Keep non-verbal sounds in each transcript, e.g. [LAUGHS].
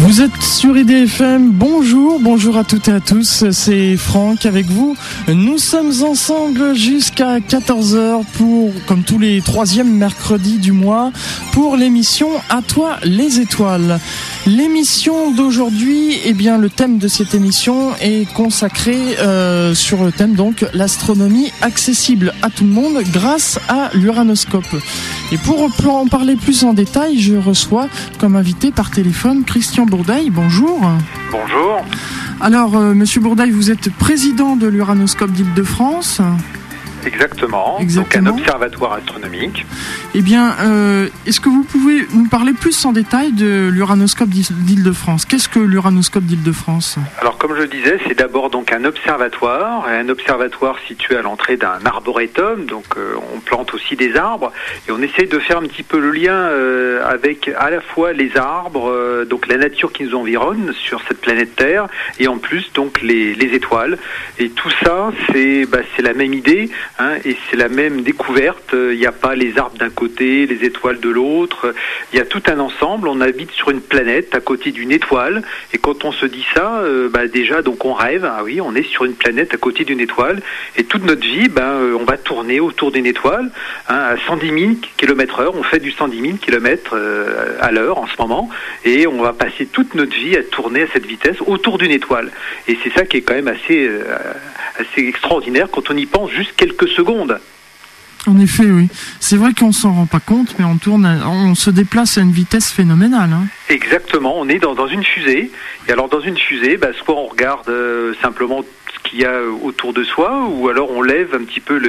Vous êtes sur IDFM, bonjour, bonjour à toutes et à tous, c'est Franck avec vous. Nous sommes ensemble jusqu'à 14h pour, comme tous les troisièmes mercredis du mois, pour l'émission À toi les étoiles. L'émission d'aujourd'hui, eh bien, le thème de cette émission est consacré euh, sur le thème donc l'astronomie accessible à tout le monde grâce à l'uranoscope. Et pour en parler plus en détail, je reçois comme invité par téléphone Christian Bourdaille. Bonjour. Bonjour. Alors, euh, Monsieur Bourdaille, vous êtes président de l'Uranoscope d'Île-de-France. Exactement. Donc un observatoire astronomique. Eh bien, euh, est-ce que vous pouvez nous parler plus en détail de l'Uranoscope d'Île-de-France? Qu'est-ce que l'Uranoscope d'Île-de-France? Alors, comme je le disais, c'est d'abord donc un observatoire, un observatoire situé à l'entrée d'un arboretum. Donc, euh, on plante aussi des arbres et on essaye de faire un petit peu le lien euh, avec à la fois les arbres, donc la nature qui nous environne sur cette planète Terre, et en plus donc les, les étoiles. Et tout ça, c'est bah, c'est la même idée. Hein, et c'est la même découverte. Il n'y a pas les arbres d'un côté, les étoiles de l'autre. Il y a tout un ensemble. On habite sur une planète à côté d'une étoile. Et quand on se dit ça, euh, bah déjà, donc on rêve. Ah oui, on est sur une planète à côté d'une étoile. Et toute notre vie, ben, euh, on va tourner autour d'une étoile hein, à 110 000 km heure. On fait du 110 000 km à l'heure en ce moment. Et on va passer toute notre vie à tourner à cette vitesse autour d'une étoile. Et c'est ça qui est quand même assez, euh, assez extraordinaire quand on y pense juste quelques secondes. En effet, oui. C'est vrai qu'on s'en rend pas compte, mais on tourne, on se déplace à une vitesse phénoménale. Hein. Exactement. On est dans, dans, une fusée. Et alors dans une fusée, bah, soit on regarde euh, simplement qu'il y a autour de soi, ou alors on lève un petit peu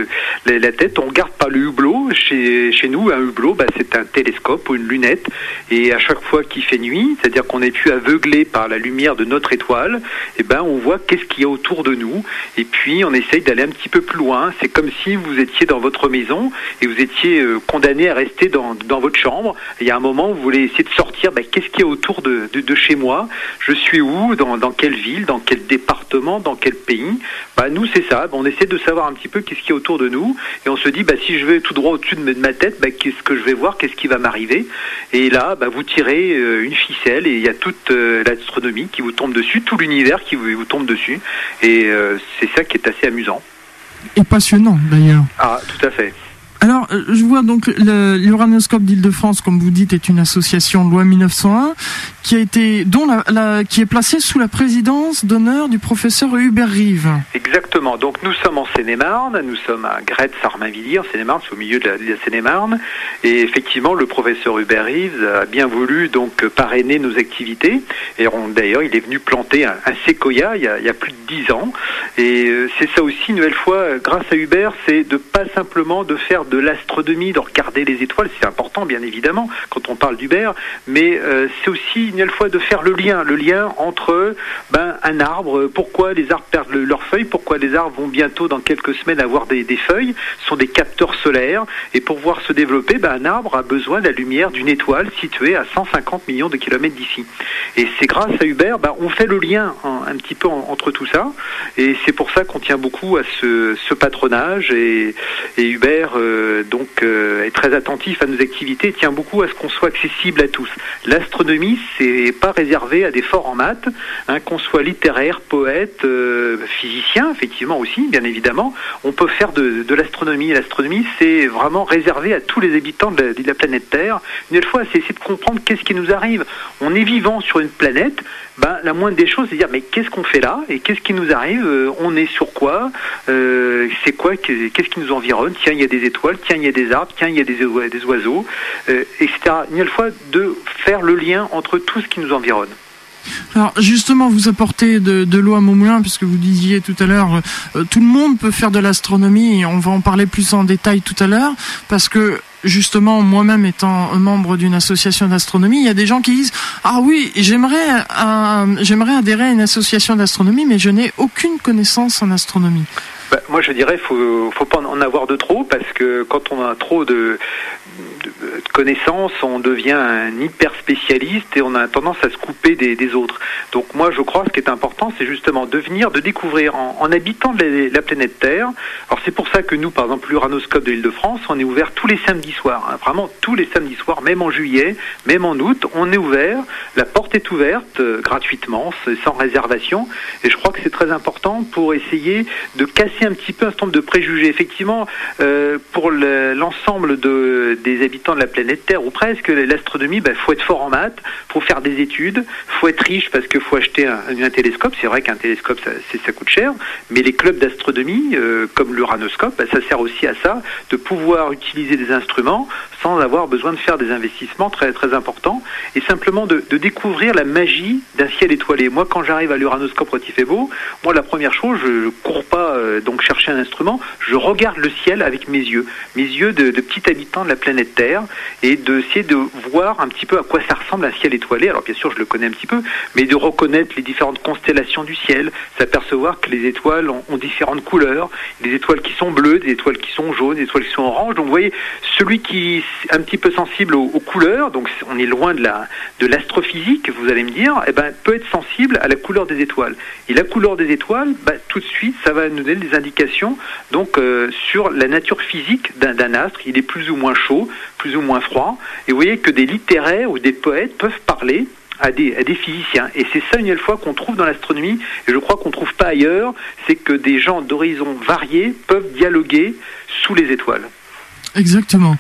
la tête, on regarde pas le hublot. Chez, nous, un hublot, bah, c'est un télescope ou une lunette, et à chaque fois qu'il fait nuit, c'est-à-dire qu'on est plus aveuglé par la lumière de notre étoile, eh ben on voit qu'est-ce qu'il y a autour de nous, et puis on essaye d'aller un petit peu plus loin. C'est comme si vous étiez dans votre maison et vous étiez euh, condamné à rester dans, votre chambre. Il y a un moment vous voulez essayer de sortir, bah, qu'est-ce qu'il y a autour de, chez moi? Je suis où? Dans, dans quelle ville? Dans quel département? Dans quel pays? Bah, nous c'est ça, on essaie de savoir un petit peu qu'est-ce qui est autour de nous et on se dit bah, si je vais tout droit au-dessus de ma tête, bah, qu'est-ce que je vais voir, qu'est-ce qui va m'arriver? Et là, bah, vous tirez euh, une ficelle et il y a toute euh, l'astronomie qui vous tombe dessus, tout l'univers qui vous, tombe dessus et euh, c'est ça qui est assez amusant. Et passionnant d'ailleurs. Ah, tout à fait. Alors, euh, je vois donc l'Uranoscope d'Île-de-France, comme vous dites, est une association loi 1901 qui a été, dont la, qui est placée sous la présidence d'honneur du professeur Hubert Rive. Exactement. Donc, nous sommes en Seine-et-Marne, nous sommes à Gretz-Armainvilliers, en Seine-et-Marne, c'est au milieu de la, Seine-et-Marne, et effectivement, le professeur Hubert Rive a bien voulu donc parrainer nos activités. Et d'ailleurs, il est venu planter un, séquoia il y, a, plus de dix ans. Et euh, c'est ça aussi, une nouvelle fois, grâce à Hubert, c'est de pas simplement de faire de l'astronomie, de regarder les étoiles, c'est important bien évidemment quand on parle d'Hubert, mais euh, c'est aussi une fois de faire le lien, le lien entre ben, un arbre, pourquoi les arbres perdent leurs feuilles, pourquoi les arbres vont bientôt dans quelques semaines avoir des, feuilles, ce sont des capteurs solaires, et pour voir se développer, ben, un arbre a besoin de la lumière d'une étoile située à 150 millions de kilomètres d'ici. Et c'est grâce à Hubert, ben, on fait le lien un petit peu entre tout ça, et c'est pour ça qu'on tient beaucoup à ce, patronage, et, Hubert euh, euh, donc euh, est très attentif à nos activités tient beaucoup à ce qu'on soit accessible à tous. L'astronomie, c'est pas réservé à des forts en maths, hein, qu'on soit littéraire, poète, euh, physicien, effectivement aussi, bien évidemment. On peut faire de, l'astronomie. L'astronomie, c'est vraiment réservé à tous les habitants de la, de la planète Terre. Une fois, c'est essayer de comprendre qu'est-ce qui nous arrive. On est vivant sur une planète ben, la moindre des choses, c'est de dire mais qu'est-ce qu'on fait là et qu'est-ce qui nous arrive euh, On est sur quoi euh, C'est quoi Qu'est-ce qui nous environne Tiens, il y a des étoiles, tiens, il y a des arbres, tiens, il y a des, des oiseaux, euh, etc. Une fois de faire le lien entre tout ce qui nous environne. Alors justement, vous apportez de, l'eau à mon moulin, puisque vous disiez tout à l'heure, tout le monde peut faire de l'astronomie, et on va en parler plus en détail tout à l'heure, parce que justement, moi-même étant membre d'une association d'astronomie, il y a des gens qui disent ah oui, j'aimerais euh, j'aimerais adhérer à une association d'astronomie, mais je n'ai aucune connaissance en astronomie. Bah, moi, je dirais, faut pas en avoir de trop parce que quand on a trop de connaissance, on devient un hyper spécialiste et on a tendance à se couper des, autres. Donc moi, je crois que ce qui est important, c'est justement de venir, de découvrir en, habitant la, planète Terre. Alors c'est pour ça que nous, par exemple, l'Uranoscope de l'Île-de-France, on est ouvert tous les samedis soirs, hein. vraiment tous les samedis soirs, même en juillet, même en août, on est ouvert. La porte est ouverte euh, gratuitement, sans réservation. Et je crois que c'est très important pour essayer de casser un petit peu un certain nombre de préjugés. Effectivement, euh, pour l'ensemble de, des habitants de la planète Terre, ou presque, l'astronomie, il ben, faut être fort en maths, faut faire des études, faut être riche parce qu'il faut acheter un, télescope. C'est vrai qu'un télescope, ça, coûte cher, mais les clubs d'astronomie, euh, comme l'Uranoscope, ben, ça sert aussi à ça, de pouvoir utiliser des instruments sans avoir besoin de faire des investissements très très importants et simplement de, de découvrir la magie d'un ciel étoilé. Moi, quand j'arrive à l'Uranoscope Rotifebo, moi la première chose, je, ne cours pas euh, donc chercher un instrument, je regarde le ciel avec mes yeux, mes yeux de, de petit habitant de la planète Terre, et d'essayer de voir un petit peu à quoi ça ressemble un ciel étoilé. Alors bien sûr, je le connais un petit peu, mais de reconnaître les différentes constellations du ciel, s'apercevoir que les étoiles ont, différentes couleurs, des étoiles qui sont bleues, des étoiles qui sont jaunes, des étoiles qui sont oranges. Donc vous voyez, celui qui est un petit peu sensible aux, couleurs, donc on est loin de la de l'astrophysique, vous allez me dire, eh ben, peut être sensible à la couleur des étoiles. Et la couleur des étoiles, bah, tout de suite, ça va nous donner des indications donc euh, sur la nature physique d'un astre. Il est plus ou moins chaud, plus ou moins froid. Et vous voyez que des littéraires ou des poètes peuvent parler à des, à des physiciens. Et c'est ça une fois qu'on trouve dans l'astronomie, et je crois qu'on ne trouve pas ailleurs, c'est que des gens d'horizons variés peuvent dialoguer sous les étoiles. Exactement.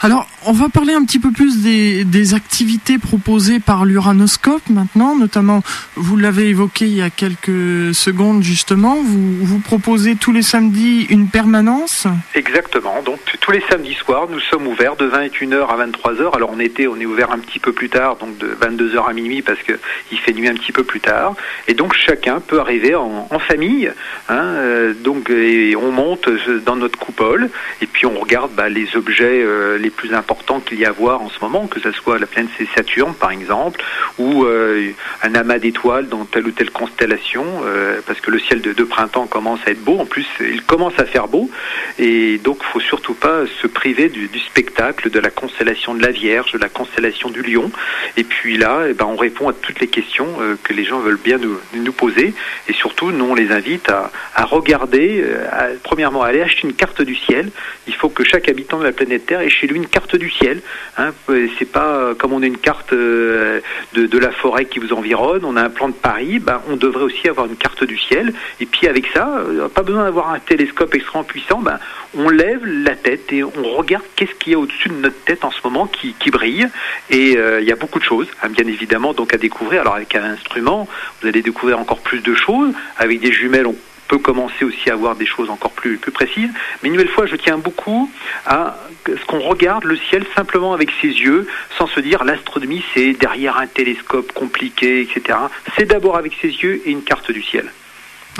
Alors, on va parler un petit peu plus des, activités proposées par l'Uranoscope maintenant, notamment, vous l'avez évoqué il y a quelques secondes justement, vous, proposez tous les samedis une permanence Exactement, donc tous les samedis soirs, nous sommes ouverts de 21h à 23h. Alors en été, on est ouvert un petit peu plus tard, donc de 22h à minuit parce qu'il fait nuit un petit peu plus tard. Et donc chacun peut arriver en, famille, hein, euh, donc et on monte dans notre coupole et puis on regarde bah, les objets euh, les plus importants qu'il y a à voir en ce moment, que ce soit la planète Saturne par exemple, ou euh, un amas d'étoiles dans telle ou telle constellation, euh, parce que le ciel de, de, printemps commence à être beau, en plus il commence à faire beau, et donc il faut surtout pas se priver du, spectacle de la constellation de la Vierge, de la constellation du Lion, et puis là, eh ben, on répond à toutes les questions que les gens veulent bien nous, poser, et surtout nous on les invite à, regarder, premièrement à aller acheter une carte du ciel, il faut que chaque habitant de la planète Terre et chez lui une carte du ciel. Hein. C'est pas comme on a une carte euh, de, la forêt qui vous environne, on a un plan de Paris, ben, on devrait aussi avoir une carte du ciel. Et puis avec ça, euh, pas besoin d'avoir un télescope extrêmement puissant, ben, on lève la tête et on regarde qu'est-ce qu'il y a au-dessus de notre tête en ce moment qui, brille. Et euh, il y a beaucoup de choses, hein, bien évidemment, donc à découvrir. Alors avec un instrument, vous allez découvrir encore plus de choses. Avec des jumelles, on peut commencer aussi à voir des choses encore plus, plus précises. Mais une nouvelle fois, je tiens beaucoup à ce qu'on regarde le ciel simplement avec ses yeux, sans se dire l'astronomie c'est derrière un télescope compliqué, etc. C'est d'abord avec ses yeux et une carte du ciel.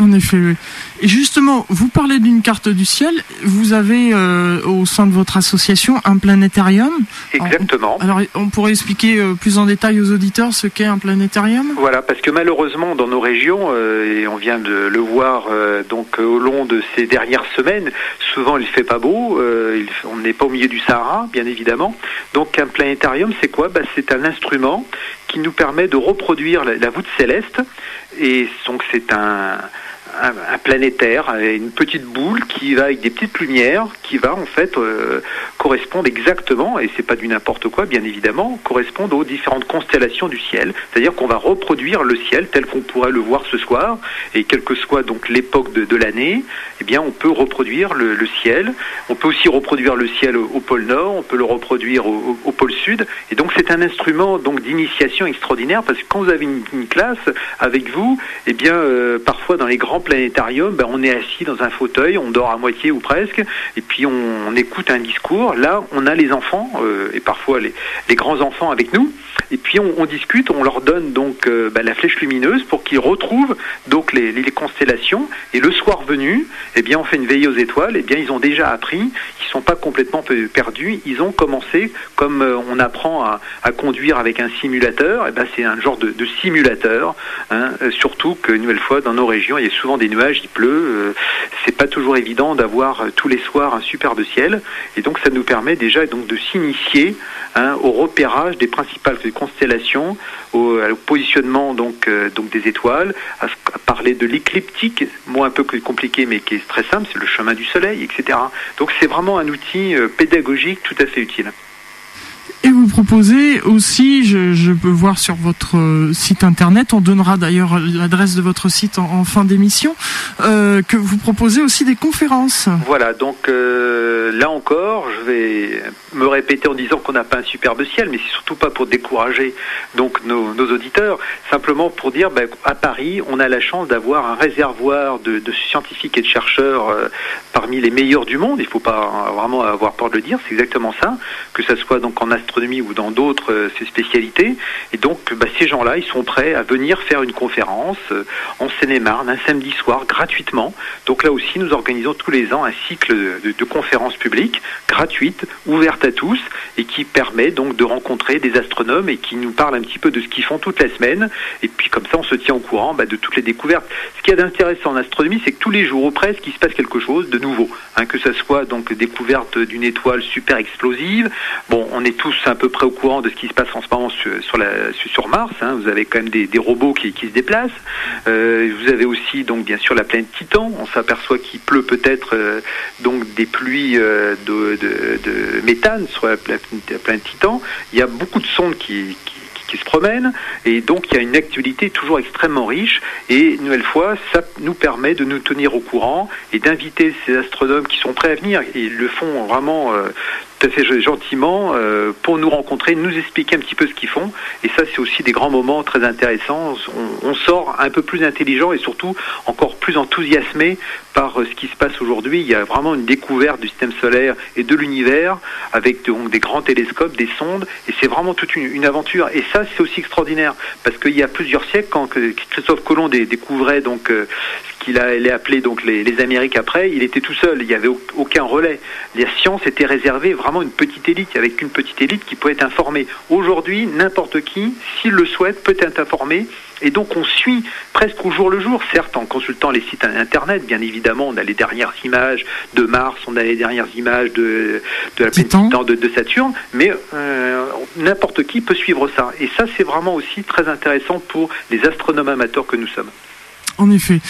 En effet, oui. Et justement, vous parlez d'une carte du ciel. Vous avez euh, au sein de votre association un planétarium. Exactement. Alors, on pourrait expliquer euh, plus en détail aux auditeurs ce qu'est un planétarium? Voilà, parce que malheureusement, dans nos régions, euh, et on vient de le voir donc au long de ces dernières semaines, souvent il fait pas beau. on n'est pas au milieu du Sahara, bien évidemment. Donc, un planétarium, c'est quoi? Bah, C'est un instrument qui nous permet de reproduire la voûte céleste. Et donc, c'est un planétaire, une petite boule qui va avec des petites lumières, qui va en fait euh, correspondre exactement, et c'est pas du n'importe quoi bien évidemment, correspondre aux différentes constellations du ciel. C'est-à-dire qu'on va reproduire le ciel tel qu'on pourrait le voir ce soir, et quelle que soit donc l'époque de, l'année, eh on peut reproduire le, ciel. On peut aussi reproduire le ciel au, pôle Nord, on peut le reproduire au, pôle Sud, et donc c'est un instrument d'initiation extraordinaire parce que quand vous avez une, classe avec vous, eh bien euh, parfois dans les grands planétarium, ben, on est assis dans un fauteuil, on dort à moitié ou presque, et puis on, écoute un discours. Là, on a les enfants, euh, et parfois les, les grands-enfants avec nous, et puis on, discute, on leur donne donc euh, ben, la flèche lumineuse pour qu'ils retrouvent les, constellations, et le soir venu, eh bien, on fait une veillée aux étoiles, eh bien, ils ont déjà appris, ils sont pas complètement perdus. Ils ont commencé, comme on apprend à, conduire avec un simulateur, eh ben c'est un genre de, simulateur. Hein, surtout que, une nouvelle fois, dans nos régions, il y a souvent des nuages, il pleut. c'est pas toujours évident d'avoir tous les soirs un superbe ciel. Et donc, ça nous permet déjà donc de s'initier hein, au repérage des principales constellations, au, positionnement donc, donc des étoiles, à, parler de l'écliptique, mot un peu compliqué mais qui est très simple, c'est le chemin du soleil, etc. Donc c'est vraiment un outil euh, pédagogique tout à fait utile. Et vous proposez aussi, je, peux voir sur votre euh, site internet, on donnera d'ailleurs l'adresse de votre site en, fin d'émission, euh, que vous proposez aussi des conférences. Voilà, donc là encore, je vais me répéter en disant qu'on n'a pas un superbe ciel, mais c'est surtout pas pour décourager donc nos, auditeurs, simplement pour dire ben, à Paris, on a la chance d'avoir un réservoir de, scientifiques et de chercheurs euh, parmi les meilleurs du monde. Il ne faut pas vraiment avoir peur de le dire, c'est exactement ça, que ce soit donc en astronomie ou dans d'autres euh, spécialités. Et donc, ben, ces gens-là, ils sont prêts à venir faire une conférence euh, en Seine-et-Marne un samedi soir gratuitement. Donc là aussi, nous organisons tous les ans un cycle de, conférences publiques gratuites, ouvertes à tous et qui permet donc de rencontrer des astronomes et qui nous parlent un petit peu de ce qu'ils font toute la semaine. Et puis comme ça, on se tient au courant bah, de toutes les découvertes. Ce qui est d'intéressant en astronomie, c'est que tous les jours ou presque, il se passe quelque chose de nouveau. Hein, que ce soit donc découverte d'une étoile super explosive. Bon, on est tous à peu près au courant de ce qui se passe en ce moment sur, Mars. Hein. Vous avez quand même des, robots qui, se déplacent. Euh, vous avez aussi donc bien sûr la planète Titan. On s'aperçoit qu'il pleut peut-être euh, donc des pluies euh, de, méthane sur la planète Titan, il y a beaucoup de sondes qui, se promènent et donc il y a une actualité toujours extrêmement riche et une nouvelle fois ça nous permet de nous tenir au courant et d'inviter ces astronomes qui sont prêts à venir et ils le font vraiment fait gentiment euh, pour nous rencontrer, nous expliquer un petit peu ce qu'ils font. Et ça, c'est aussi des grands moments très intéressants. On, sort un peu plus intelligent et surtout encore plus enthousiasmé par euh, ce qui se passe aujourd'hui. Il y a vraiment une découverte du système solaire et de l'univers avec donc des grands télescopes, des sondes. Et c'est vraiment toute une, aventure. Et ça, c'est aussi extraordinaire parce qu'il y a plusieurs siècles, quand Christophe Colomb découvrait donc euh, qu'il a appelé donc les, les, Amériques après, il était tout seul, il n'y avait aucun relais. La science était réservée vraiment une petite élite, avec une petite élite qui pouvait être informée. Aujourd'hui, n'importe qui, s'il le souhaite, peut être informé. Et donc on suit presque au jour le jour, certes en consultant les sites internet, bien évidemment, on a les dernières images de Mars, on a les dernières images de, de la planète de, de, Saturne, mais euh, n'importe qui peut suivre ça. Et ça, c'est vraiment aussi très intéressant pour les astronomes amateurs que nous sommes. En effet.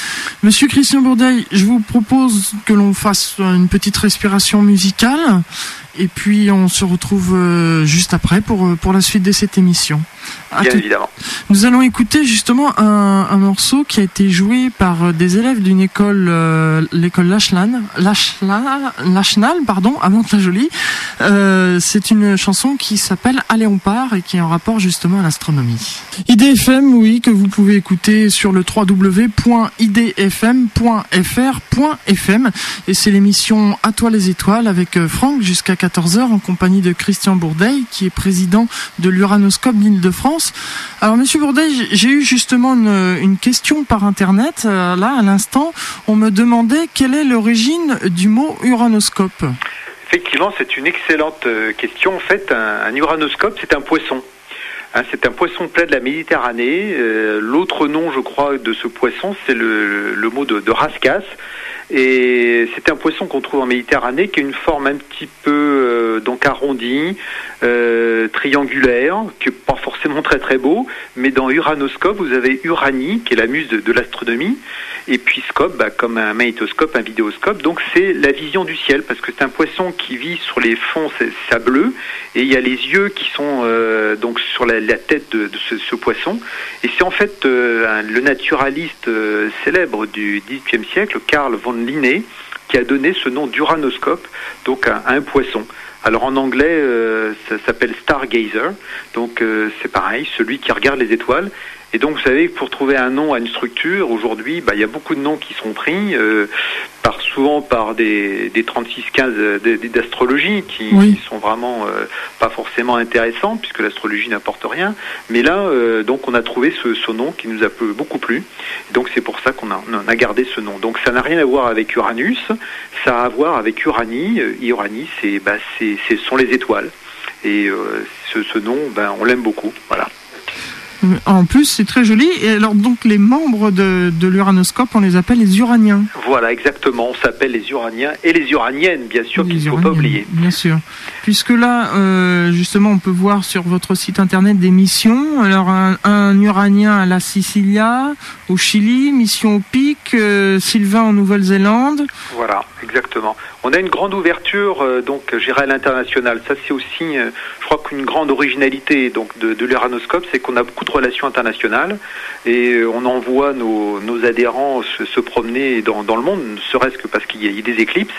Monsieur Christian Bourdeil, je vous propose que l'on fasse une petite respiration musicale et puis on se retrouve euh, juste après pour, euh, pour la suite de cette émission. Bien évidemment. Nous allons écouter justement un, un, morceau qui a été joué par euh, des élèves d'une école, l'école Lachlan, Lachnal, pardon, à Mantes-la-Jolie. Euh, c'est une chanson qui s'appelle Allez on part et qui est en rapport justement à l'astronomie. IDFM, oui, que vous pouvez écouter sur le www.idfm.fr.fm et c'est l'émission À toi les étoiles avec Franck jusqu'à 14h en compagnie de Christian Bourdeil, qui est président de l'Uranoscope d'Île-de-France. Alors, Monsieur Bourdeil, j'ai eu justement une, question par Internet, euh, là, à l'instant. On me demandait quelle est l'origine du mot uranoscope. Effectivement, c'est une excellente euh, question. En fait, un, uranoscope, c'est un poisson. Hein, c'est un poisson plat de la Méditerranée. Euh, l'autre nom, je crois, de ce poisson, c'est le, mot de, rascasse. Et c'est un poisson qu'on trouve en Méditerranée qui a une forme un petit peu euh, donc arrondie, euh, triangulaire, qui n'est pas forcément très très beau. Mais dans Uranoscope, vous avez Uranie, qui est la muse de, l'astronomie, et puis Scope, bah, comme un magnétoscope, un vidéoscope. Donc c'est la vision du ciel, parce que c'est un poisson qui vit sur les fonds sableux, et il y a les yeux qui sont euh, donc sur la, tête de, ce, poisson. Et c'est en fait le naturaliste célèbre du XVIIIe siècle, Carl von Linné, qui a donné ce nom d'uranoscope, donc à, un poisson. Alors en anglais, euh, ça s'appelle stargazer, donc euh, c'est pareil, celui qui regarde les étoiles. Et donc, vous savez, pour trouver un nom à une structure, aujourd'hui, bah, il y a beaucoup de noms qui sont pris, euh, par, souvent par des, des 36-15 d'astrologie qui, sont vraiment euh, pas forcément intéressants, puisque l'astrologie n'apporte rien. Mais là, euh, donc, on a trouvé ce, ce, nom qui nous a beaucoup plu. donc, c'est pour ça qu'on a, on a gardé ce nom. Donc, ça n'a rien à voir avec Uranus, ça a à voir avec Uranie. Uranie, c'est, bah, c'est, ce sont les étoiles. Et ce, ce nom, ben, on l'aime beaucoup. Voilà. En plus, c'est très joli. Et alors, donc, les membres de, de l'uranoscope, on les appelle les uraniens. Voilà, exactement. On s'appelle les uraniens et les uraniennes, bien sûr, qu'il ne faut pas oublier. Bien sûr. Puisque là, euh, justement, on peut voir sur votre site internet des missions. Alors, un, uranien à la Sicilia, au Chili, mission au Pic, euh, Sylvain en Nouvelle-Zélande. Voilà, exactement. On a une grande ouverture, euh, donc, j'irai à l'international. Ça, c'est aussi, je crois qu'une grande originalité donc de, de l'uranoscope, c'est qu'on a beaucoup de relations internationales et on envoie nos, nos adhérents se, promener dans, le monde, ne serait-ce que parce qu'il y, a des éclipses.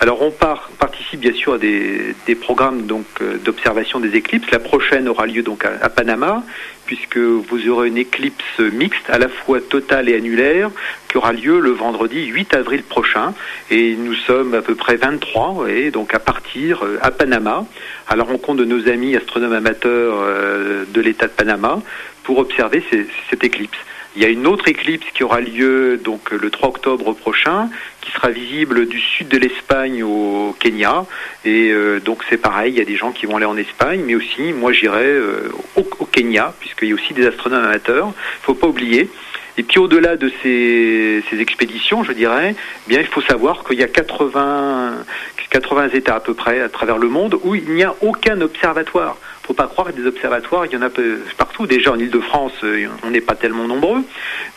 Alors on part, participe bien sûr à des, des programmes donc euh, d'observation des éclipses. La prochaine aura lieu donc à, Panama, puisque vous aurez une éclipse mixte, à la fois totale et annulaire, qui aura lieu le vendredi 8 avril prochain. Et nous sommes à peu près 23, et donc à partir euh, à Panama, à la rencontre de nos amis astronomes amateurs euh, de l'État de Panama, pour observer cette éclipse. Il y a une autre éclipse qui aura lieu donc le 3 octobre prochain, qui sera visible du sud de l'Espagne au Kenya. Et euh, donc c'est pareil, il y a des gens qui vont aller en Espagne, mais aussi moi j'irai euh, au, Kenya, puisqu'il y a aussi des astronomes amateurs. Il faut pas oublier. Et puis au-delà de ces, expéditions, je dirais, eh bien il faut savoir qu'il y a 80, 80 États à peu près à travers le monde où il n'y a aucun observatoire faut pas croire que des observatoires, il y en a partout. Déjà en Ile-de-France, euh, on n'est pas tellement nombreux,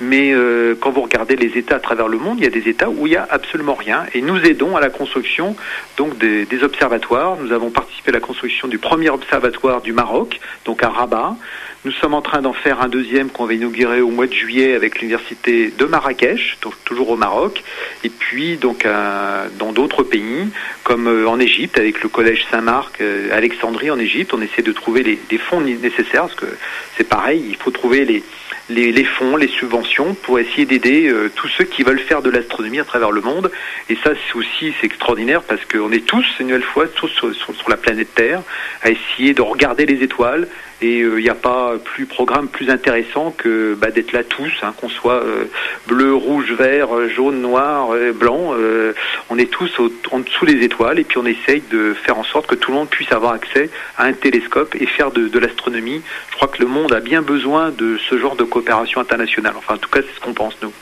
mais euh, quand vous regardez les États à travers le monde, il y a des États où il n'y a absolument rien. Et nous aidons à la construction donc des, des, observatoires. Nous avons participé à la construction du premier observatoire du Maroc, donc à Rabat. Nous sommes en train d'en faire un deuxième qu'on va inaugurer au mois de juillet avec l'université de Marrakech, toujours au Maroc, et puis donc dans d'autres pays comme euh, en Égypte avec le collège Saint-Marc, euh, Alexandrie en Égypte. On essaie de trouver les, fonds nécessaires parce que c'est pareil, il faut trouver les, fonds, les subventions pour essayer d'aider euh, tous ceux qui veulent faire de l'astronomie à travers le monde. Et ça, c'est aussi c'est extraordinaire parce qu'on est tous, une nouvelle fois, tous sur, la planète Terre, à essayer de regarder les étoiles et il n'y a pas plus programme plus intéressant que bah, d'être là tous, hein, qu'on soit euh, bleu, rouge, vert, jaune, noir, blanc. Euh, on est tous en dessous des étoiles et puis on essaye de faire en sorte que tout le monde puisse avoir accès à un télescope et faire de, de l'astronomie. Je crois que le monde a bien besoin de ce genre de coopération internationale. Enfin, en tout cas, c'est ce qu'on pense nous.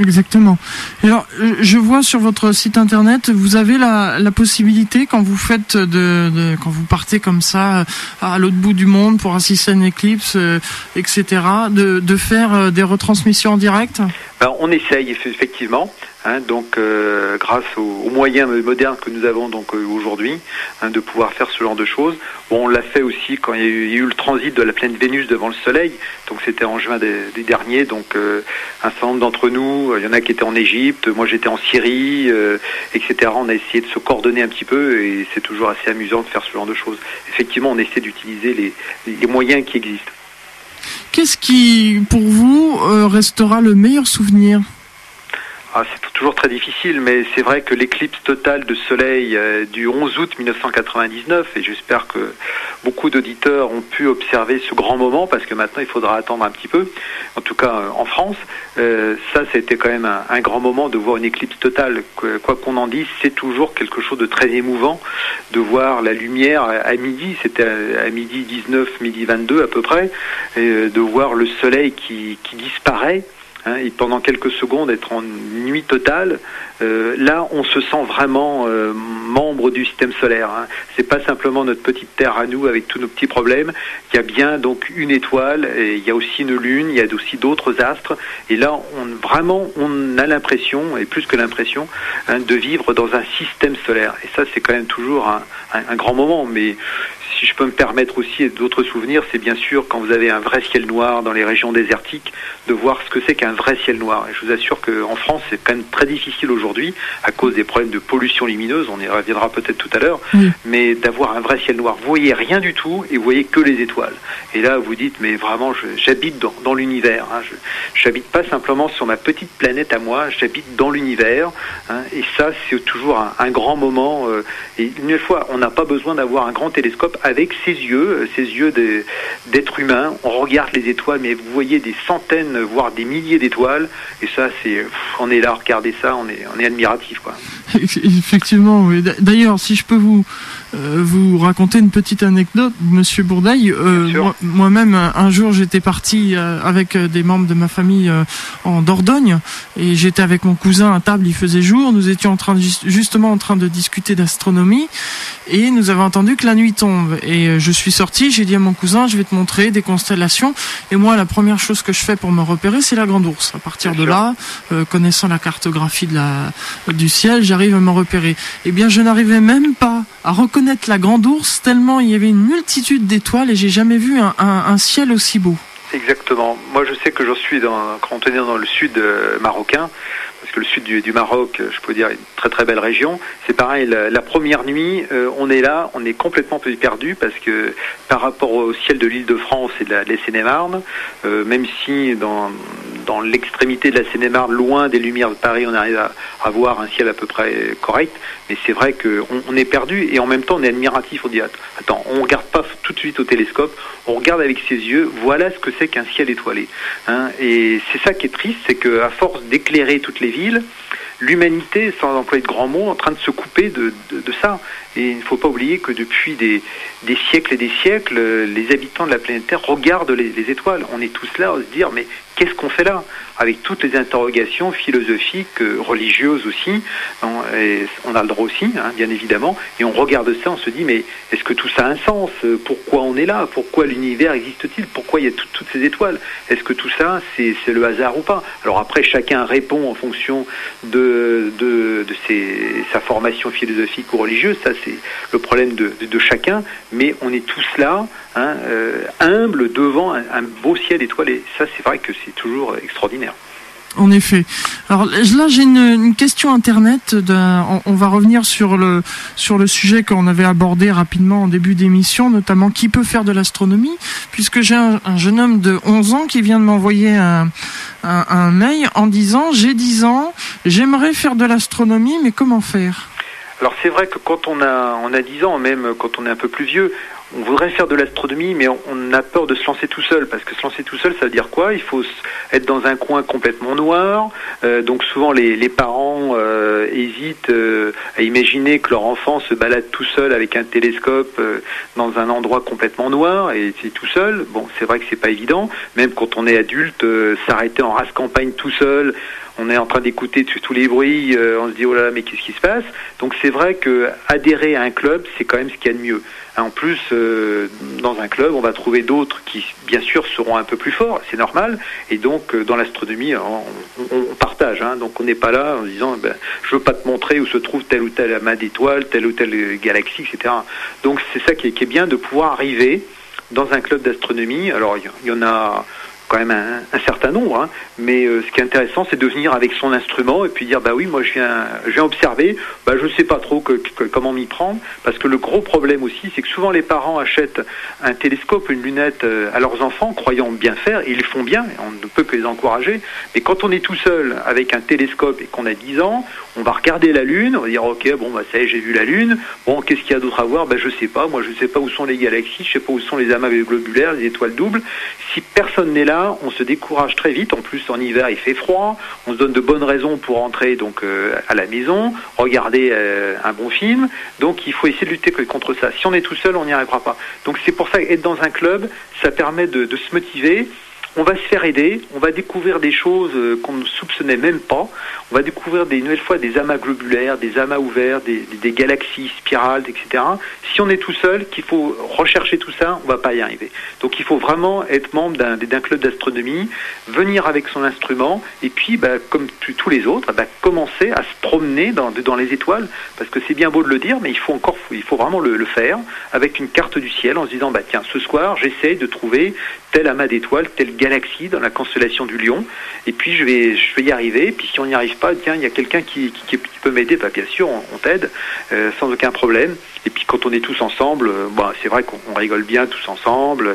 Exactement. Alors, euh, je vois sur votre site internet, vous avez la, la possibilité quand vous faites de, de, quand vous partez comme ça à l'autre bout du monde pour assister à une éclipse, euh, etc., de, de faire euh, des retransmissions en direct? Ben, on essaye effectivement. Hein, euh, grâce aux, moyens modernes que nous avons donc euh, aujourd'hui, hein, de pouvoir faire ce genre de choses. On l'a fait aussi quand il y, a eu, le transit de la planète Vénus devant le Soleil. Donc, c'était en juin des, derniers. Donc, euh, un certain nombre d'entre nous, il y en a qui étaient en Égypte, moi j'étais en Syrie, etc. On a essayé de se coordonner un petit peu et c'est toujours assez amusant de faire ce genre de choses. Effectivement, on essaie d'utiliser les moyens qui existent. Qu'est-ce qui, pour vous, restera le meilleur souvenir? Ah, c'est toujours très difficile, mais c'est vrai que l'éclipse totale de soleil euh, du 11 août 1999, et j'espère que beaucoup d'auditeurs ont pu observer ce grand moment, parce que maintenant il faudra attendre un petit peu, en tout cas euh, en France, euh, ça c'était quand même un, grand moment de voir une éclipse totale. Quoi qu'on en dise, c'est toujours quelque chose de très émouvant de voir la lumière à, midi, c'était à, midi 19, midi 22 à peu près, et de voir le soleil qui, qui disparaît Hein, et pendant quelques secondes être en nuit totale, euh, là on se sent vraiment euh, membre du système solaire. Hein. C'est pas simplement notre petite Terre à nous avec tous nos petits problèmes. Il y a bien donc une étoile, il y a aussi une lune, il y a aussi d'autres astres. Et là, on, vraiment, on a l'impression, et plus que l'impression, hein, de vivre dans un système solaire. Et ça, c'est quand même toujours un, un grand moment. Mais si je peux me permettre aussi d'autres souvenirs, c'est bien sûr quand vous avez un vrai ciel noir dans les régions désertiques, de voir ce que c'est qu'un vrai ciel noir. Et je vous assure qu'en France, c'est quand même très difficile aujourd'hui à cause des problèmes de pollution lumineuse. On y reviendra peut-être tout à l'heure, mais d'avoir un vrai ciel noir. Vous voyez rien du tout et vous voyez que les étoiles. Et là, vous dites, mais vraiment, j'habite dans, dans l'univers. Hein. Je n'habite pas simplement sur ma petite planète à moi. J'habite dans l'univers. Hein. et ça, c'est toujours un, un, grand moment. Euh, et une fois, on n'a pas besoin d'avoir un grand télescope avec ses yeux, euh, ses yeux d'être humain. On regarde les étoiles, mais vous voyez des centaines, voire des milliers d'étoiles. Et ça, c'est, on est là, regardez ça, on est, admiratif. Effectivement, oui. D'ailleurs, si je peux vous vous raconter une petite anecdote, Monsieur Bourdaille. Euh, moi-même, un jour, j'étais parti euh, avec des membres de ma famille en Dordogne et j'étais avec mon cousin à table. Il faisait jour. Nous étions en train justement en train de discuter d'astronomie et nous avons entendu que la nuit tombe. Et je suis sorti. J'ai dit à mon cousin, je vais te montrer des constellations. Et moi, la première chose que je fais pour me repérer, c'est la grande ours. À partir de là, connaissant la cartographie de la du ciel, j'arrive à me repérer. Eh bien, je n'arrivais même pas à reconnaître la grande ours tellement il y avait une multitude d'étoiles et j'ai jamais vu un, ciel aussi beau. Exactement. Moi, je sais que je suis dans, quand on est dans le sud euh, marocain, le sud du, Maroc, je peux dire, une très très belle région. C'est pareil, la, première nuit, euh, on est là, on est complètement perdu parce que par rapport au ciel de l'île de France et de la, Seine-et-Marne, euh, même si dans, dans l'extrémité de la Seine-et-Marne, loin des lumières de Paris, on arrive à, avoir un ciel à peu près correct. Mais c'est vrai qu'on on est perdu et en même temps on est admiratif. On dit attends, on regarde pas tout de suite au télescope, on regarde avec ses yeux. Voilà ce que c'est qu'un ciel étoilé. Hein. et c'est ça qui est triste, c'est qu'à force d'éclairer toutes les villes, l'humanité, sans employer de grands mots, en train de se couper de, ça. Et il ne faut pas oublier que depuis des, siècles et des siècles, les habitants de la planète Terre regardent les, les étoiles. On est tous là à se dire, mais qu'est-ce qu'on fait là? Avec toutes les interrogations philosophiques, euh, religieuses aussi, et on a le droit aussi, hein, bien évidemment, et on regarde ça, on se dit, mais est-ce que tout ça a un sens? Pourquoi on est là? Pourquoi l'univers existe-t-il? Pourquoi il y a toutes ces étoiles? Est-ce que tout ça, c'est le hasard ou pas? Alors après, chacun répond en fonction de, sa formation philosophique ou religieuse, ça c'est le problème de, chacun, mais on est tous là, hein, euh, humbles devant un, un beau ciel étoilé. Ça, c'est vrai que c'est toujours extraordinaire. En effet. Alors là, j'ai une, question internet. On, va revenir sur le sur le sujet qu'on avait abordé rapidement en début d'émission, notamment qui peut faire de l'astronomie, puisque j'ai un, jeune homme de 11 ans qui vient de m'envoyer un, un, mail en disant j'ai 10 ans, j'aimerais faire de l'astronomie, mais comment faire? Alors c'est vrai que quand on a on a 10 ans, même quand on est un peu plus vieux, on voudrait faire de l'astronomie, mais on, a peur de se lancer tout seul, parce que se lancer tout seul, ça veut dire quoi? Il faut être dans un coin complètement noir, euh, donc souvent les, parents euh, hésitent euh, à imaginer que leur enfant se balade tout seul avec un télescope dans un endroit complètement noir, et c'est tout seul. Bon, c'est vrai que c'est pas évident, même quand on est adulte, s'arrêter en race campagne tout seul, on est en train d'écouter tous les bruits, on se dit oh là là mais qu'est-ce qui se passe? Donc c'est vrai que adhérer à un club, c'est quand même ce qu'il y a de mieux. En plus, euh, dans un club, on va trouver d'autres qui, bien sûr, seront un peu plus forts, c'est normal. Et donc, euh, dans l'astronomie, on, partage. Hein. donc, on n'est pas là en disant, ben, je veux pas te montrer où se trouve telle ou telle amas d'étoiles, telle ou telle galaxie, etc. Donc, c'est ça qui est, qui est bien de pouvoir arriver dans un club d'astronomie. Alors, il y en a quand même un, certain nombre, hein. mais euh, ce qui est intéressant, c'est de venir avec son instrument et puis dire bah oui, moi je viens, je viens observer, bah je sais pas trop comment m'y prendre, parce que le gros problème aussi, c'est que souvent les parents achètent un télescope, une lunette euh, à leurs enfants, croyant bien faire, et ils le font bien, on ne peut que les encourager, mais quand on est tout seul avec un télescope et qu'on a 10 ans, on va regarder la Lune, on va dire ok, bon bah ça y est, j'ai vu la Lune, bon qu'est-ce qu'il y a d'autre à voir, bah je sais pas, moi je sais pas où sont les galaxies, je sais pas où sont les amas globulaires, les étoiles doubles, si personne n'est là on se décourage très vite. En plus, en hiver, il fait froid. On se donne de bonnes raisons pour rentrer donc euh, à la maison, regarder euh, un bon film. Donc, il faut essayer de lutter contre ça. Si on est tout seul, on n'y arrivera pas. Donc, c'est pour ça qu'être dans un club, ça permet de, se motiver on va se faire aider, on va découvrir des choses euh, qu'on ne soupçonnait même pas, on va découvrir des nouvelles fois des amas globulaires, des amas ouverts, des, galaxies spirales, etc. Si on est tout seul, qu'il faut rechercher tout ça, on va pas y arriver. Donc il faut vraiment être membre d'un club d'astronomie, venir avec son instrument, et puis, bah, comme tous les autres, bah, commencer à se promener dans, les étoiles, parce que c'est bien beau de le dire, mais il faut encore, il faut vraiment le, faire avec une carte du ciel en se disant, bah tiens, ce soir, j'essaie de trouver tel amas d'étoiles, telle galaxie dans la constellation du Lion, et puis je vais, je y arriver. Puis si on n'y arrive pas, tiens, il y a quelqu'un qui, qui, peut m'aider. Bah, bien sûr, on, t'aide euh, sans aucun problème. Et puis quand on est tous ensemble, euh, bah, c'est vrai qu'on rigole bien tous ensemble.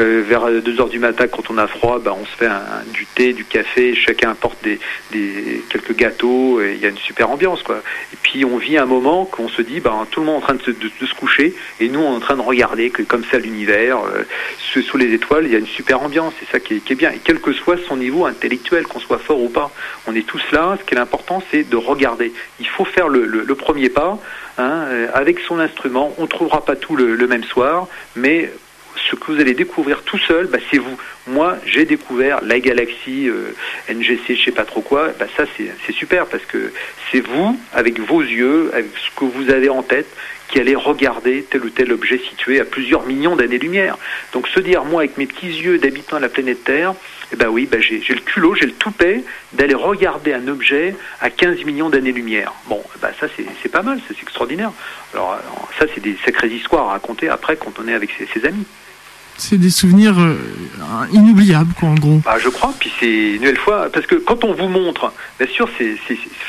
Euh, vers 2 heures du matin, quand on a froid, bah, on se fait du thé, du café, chacun apporte des, quelques gâteaux, et il y a une super ambiance. Et puis on vit un moment qu'on se dit, bah, tout le monde est en train de se, coucher, et nous on est en train de regarder comme ça l'univers, sous les étoiles, il y a une super ambiance, c'est ça qui est, bien. Et quel que soit son niveau intellectuel, qu'on soit fort ou pas, on est tous là. Ce qui est important, c'est de regarder. Il faut faire le premier pas Hein, euh, avec son instrument. On ne trouvera pas tout le, même soir, mais ce que vous allez découvrir tout seul, bah, c'est vous. Moi, j'ai découvert la galaxie euh, NGC, je sais pas trop quoi. Bah, ça, c'est super parce que c'est vous, avec vos yeux, avec ce que vous avez en tête, qui allez regarder tel ou tel objet situé à plusieurs millions d'années-lumière. Donc se dire, moi, avec mes petits yeux d'habitant de la planète Terre, eh ben oui, ben j'ai le culot, j'ai le toupet d'aller regarder un objet à 15 millions d'années-lumière. Bon, ben ça c'est pas mal, c'est extraordinaire. Alors ça c'est des sacrées histoires à raconter après quand on est avec ses amis c'est des souvenirs euh, inoubliables, quoi, en gros. Bah, je crois, puis c'est une nouvelle fois, parce que quand on vous montre, bien sûr, c'est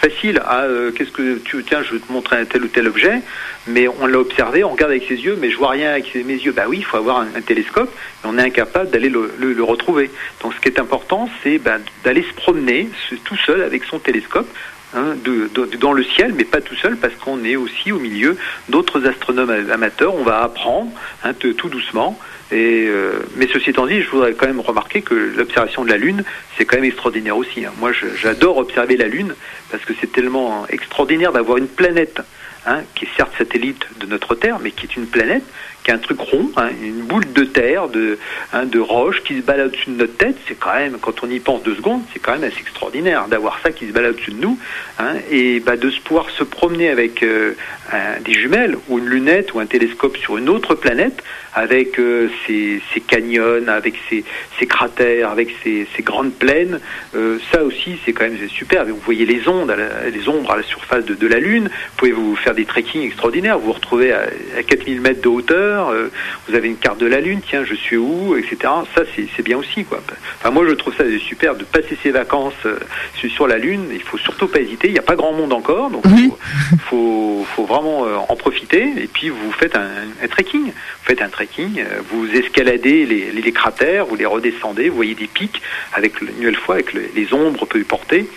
facile à, euh, qu'est-ce que tu, tiens, je vais te montrer un tel ou tel objet, mais on l'a observé, on regarde avec ses yeux, mais je vois rien avec mes yeux. Bah oui, il faut avoir un, télescope, et on est incapable d'aller le, le, retrouver. Donc ce qui est important, c'est bah, d'aller se promener tout seul avec son télescope, Hein, dans le ciel, mais pas tout seul, parce qu'on est aussi au milieu d'autres astronomes amateurs. On va apprendre hein, tout doucement. Euh, mais ceci étant dit, je voudrais quand même remarquer que l'observation de la Lune, c'est quand même extraordinaire aussi. Hein. Moi, j'adore observer la Lune parce que c'est tellement extraordinaire d'avoir une planète qui est certes satellite de notre Terre, mais qui est une planète un truc rond, hein, une boule de terre, de, hein, de roche qui se balade au-dessus de notre tête. C'est quand même, quand on y pense deux secondes, c'est quand même assez extraordinaire d'avoir ça qui se balade au-dessus de nous. Hein, et bah, de pouvoir se promener avec euh, des jumelles ou une lunette ou un télescope sur une autre planète avec euh, ces, canyons, avec ces cratères, avec ces grandes plaines. Euh, ça aussi, c'est quand même super. Vous voyez les ondes, les ombres à la surface de, de, la Lune. Vous pouvez vous faire des trekking extraordinaires. Vous vous retrouvez à, à 4000 mètres de hauteur euh, vous avez une carte de la Lune, tiens, je suis où, etc. Ça, c'est bien aussi, quoi. Enfin, moi, je trouve ça super de passer ses vacances euh, sur la Lune. Il faut surtout pas hésiter. Il n'y a pas grand monde encore, donc il faut, faut, vraiment en profiter. Et puis, vous faites un, un trekking. Vous faites un trekking, vous escaladez les, les, cratères, vous les redescendez, vous voyez des pics avec une nouvelle fois avec les ombres peut porter.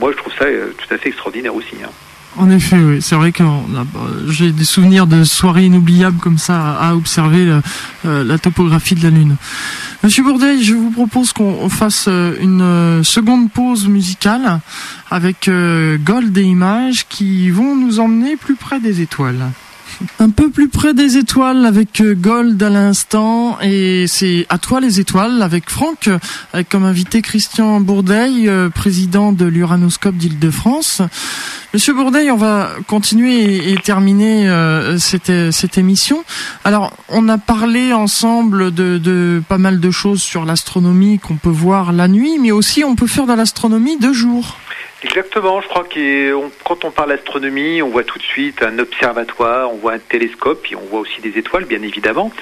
Moi, je trouve ça tout à fait extraordinaire aussi. Hein. En effet, oui. C'est vrai que j'ai des souvenirs de soirées inoubliables comme ça à observer la, euh, la topographie de la Lune. Monsieur Bourdeil, je vous propose qu'on fasse euh, une euh, seconde pause musicale avec Gold et Images qui vont nous emmener plus près des étoiles. Un peu plus près des étoiles avec euh, Gold à l'instant et c'est à toi les étoiles avec Franck avec comme invité Christian Bourdeil, euh, président de l'Uranoscope d'Île-de-France. Monsieur Bourdeil, on va continuer et, terminer euh, cette, cette, émission. Alors, on a parlé ensemble de pas mal de choses sur l'astronomie qu'on peut voir la nuit, mais aussi on peut faire de l'astronomie de jour. Exactement, je crois que quand on parle astronomie, on voit tout de suite un observatoire, on voit un télescope, puis on voit aussi des étoiles, bien évidemment,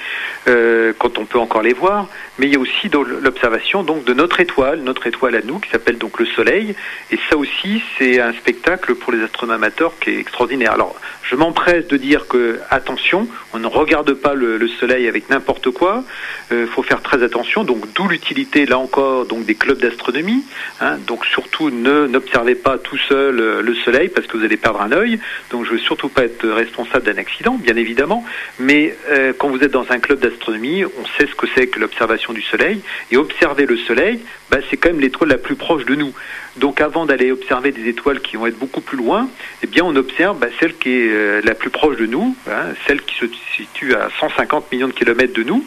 euh, quand on peut encore les voir. Mais il y a aussi l'observation donc de notre étoile, notre étoile à nous, qui s'appelle donc le Soleil. Et ça aussi, c'est un spectacle pour les astronomes amateurs qui est extraordinaire. Alors, je m'empresse de dire que attention, on ne regarde pas le, le Soleil avec n'importe quoi. Il euh, faut faire très attention. Donc, d'où l'utilité là encore donc des clubs d'astronomie. Hein, donc, surtout ne n'observez pas tout seul le soleil parce que vous allez perdre un œil. Donc je veux surtout pas être responsable d'un accident, bien évidemment. Mais quand vous êtes dans un club d'astronomie, on sait ce que c'est que l'observation du soleil. Et observer le soleil, bah, c'est quand même l'étoile la plus proche de nous. Donc avant d'aller observer des étoiles qui vont être beaucoup plus loin, eh bien on observe bah, celle qui est euh, la plus proche de nous, hein, celle qui se situe à 150 millions de kilomètres de nous.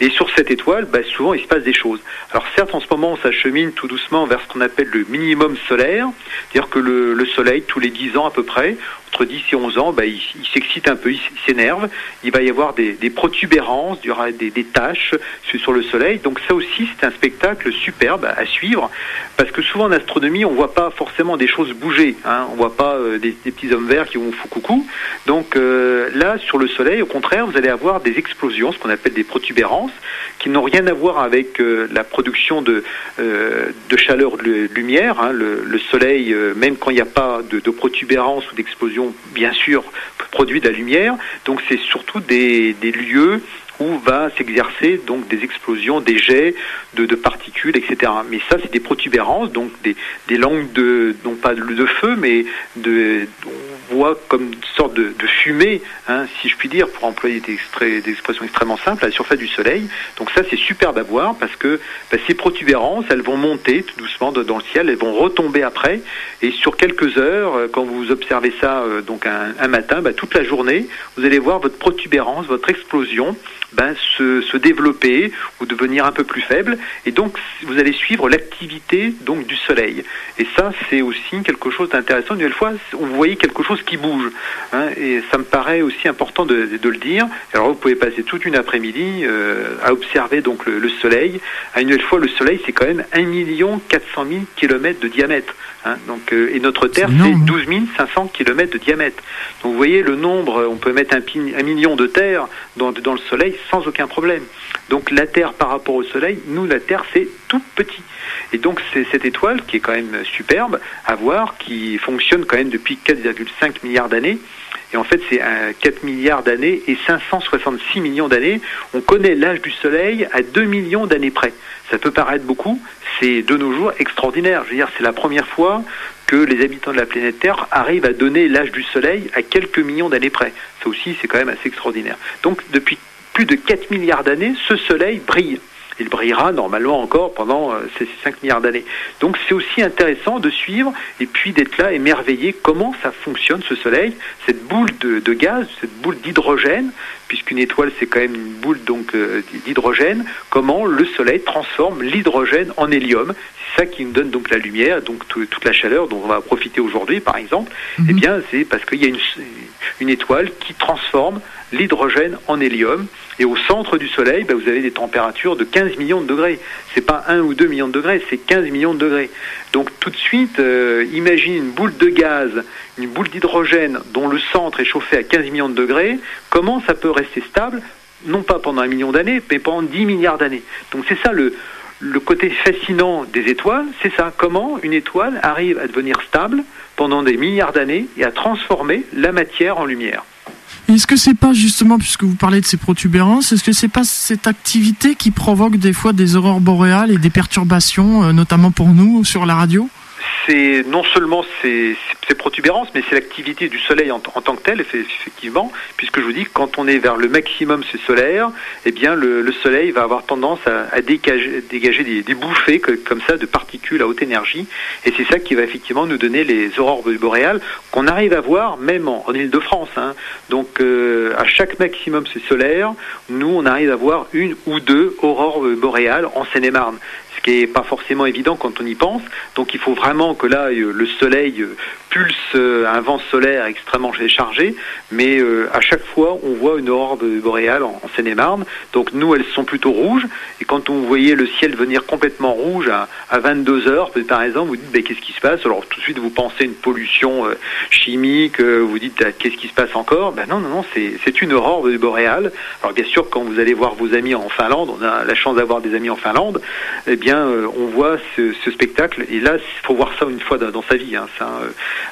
Et sur cette étoile, bah, souvent il se passe des choses. Alors certes en ce moment on s'achemine tout doucement vers ce qu'on appelle le minimum solaire, c'est-à-dire que le, le Soleil tous les 10 ans à peu près, entre 10 et 11 ans, bah, il, s'excite un peu, il s'énerve, il va y avoir des, protubérances, des, des, taches sur le soleil. Donc ça aussi, c'est un spectacle superbe à suivre, parce que souvent en astronomie, on voit pas forcément des choses bouger, hein. on voit pas euh, des, petits hommes verts qui vont fou coucou. Donc euh, là, sur le soleil, au contraire, vous allez avoir des explosions, ce qu'on appelle des protubérances, qui n'ont rien à voir avec euh, la production de, de chaleur de lumière. Hein. Le, soleil, même quand il n'y a pas de, de protubérance ou d'explosion, bien sûr, produit de la lumière. Donc c'est surtout des, des lieux où va s'exercer donc des explosions, des jets de, de particules, etc. Mais ça, c'est des protubérances, donc des, des langues de, non pas de, feu, mais de, on voit comme une sorte de, de fumée, hein, si je puis dire, pour employer des, des, expressions extrêmement simples, à la surface du Soleil. Donc ça, c'est superbe à voir parce que bah, ces protubérances, elles vont monter tout doucement dans le ciel, elles vont retomber après, et sur quelques heures, euh, quand vous observez ça euh, donc un, un matin, bah, toute la journée, vous allez voir votre protubérance, votre explosion ben, se, se, développer ou devenir un peu plus faible. Et donc, vous allez suivre l'activité donc du Soleil. Et ça, c'est aussi quelque chose d'intéressant. Une nouvelle fois, vous voyez quelque chose qui bouge. Hein, et ça me paraît aussi important de, de, le dire. Alors, vous pouvez passer toute une après-midi euh, à observer donc le, le, Soleil. À une nouvelle fois, le Soleil, c'est quand même 1 400 000 kilomètres de diamètre. Hein, donc, euh, et notre Terre, c'est 12 500 kilomètres de diamètre. Donc, vous voyez le nombre, on peut mettre un, un million de terres dans, dans le Soleil sans aucun problème. Donc la Terre par rapport au Soleil, nous la Terre c'est tout petit. Et donc c'est cette étoile qui est quand même superbe à voir, qui fonctionne quand même depuis 4,5 milliards d'années. Et en fait, c'est 4 milliards d'années et 566 millions d'années. On connaît l'âge du Soleil à 2 millions d'années près. Ça peut paraître beaucoup, c'est de nos jours extraordinaire. Je veux dire, c'est la première fois que les habitants de la planète Terre arrivent à donner l'âge du Soleil à quelques millions d'années près. Ça aussi, c'est quand même assez extraordinaire. Donc, depuis plus de 4 milliards d'années, ce Soleil brille. Il brillera normalement encore pendant euh, ces 5 milliards d'années. Donc c'est aussi intéressant de suivre et puis d'être là émerveillé comment ça fonctionne ce Soleil, cette boule de, gaz, cette boule d'hydrogène, puisqu'une étoile c'est quand même une boule donc euh, d'hydrogène, comment le Soleil transforme l'hydrogène en hélium? C'est ça qui nous donne donc la lumière, donc toute la chaleur dont on va profiter aujourd'hui par exemple. Mhm. Eh bien c'est parce qu'il y a une, une étoile qui transforme l'hydrogène en hélium. Et au centre du Soleil, bah, vous avez des températures de 15 millions de degrés. C'est pas 1 ou 2 millions de degrés, c'est 15 millions de degrés. Donc tout de suite, euh, imagine une boule de gaz, une boule d'hydrogène dont le centre est chauffé à 15 millions de degrés. Comment ça peut rester stable Non pas pendant un million d'années, mais pendant 10 milliards d'années. Donc c'est ça le, le côté fascinant des étoiles, c'est ça. Comment une étoile arrive à devenir stable pendant des milliards d'années et à transformer la matière en lumière? Est-ce que c'est pas justement, puisque vous parlez de ces protubérances, est-ce que c'est pas cette activité qui provoque des fois des aurores boréales et des perturbations, euh, notamment pour nous sur la radio? C'est non seulement ces, protubérances, mais c'est l'activité du Soleil en, tant que tel, effectivement, puisque je vous dis que quand on est vers le maximum solaire, eh bien le, Soleil va avoir tendance à, dégager, des, bouffées comme ça de particules à haute énergie, et c'est ça qui va effectivement nous donner les aurores boréales qu'on arrive à voir même en, Île-de-France. Hein. Donc euh, à chaque maximum solaire, nous on arrive à voir une ou deux aurores boréales en Seine-et-Marne qui n'est pas forcément évident quand on y pense. Donc il faut vraiment que là, euh, le soleil euh, pulse euh, un vent solaire extrêmement chargé, mais à chaque fois, on voit une aurore boréale en, Seine-et-Marne. Donc nous, elles sont plutôt rouges, et quand on voyait le ciel venir complètement rouge à, 22 heures, par exemple, vous dites, ben, qu'est-ce qui se passe? Alors tout de suite, vous pensez une pollution chimique, vous dites, ben, qu'est-ce qui se passe encore? Ben non, non, non, c'est une aurore boréale. Alors bien sûr, quand vous allez voir vos amis en Finlande, on a la chance d'avoir des amis en Finlande, eh bien, bien, on voit ce, spectacle. Et là, il faut voir ça une fois dans, sa vie. Hein,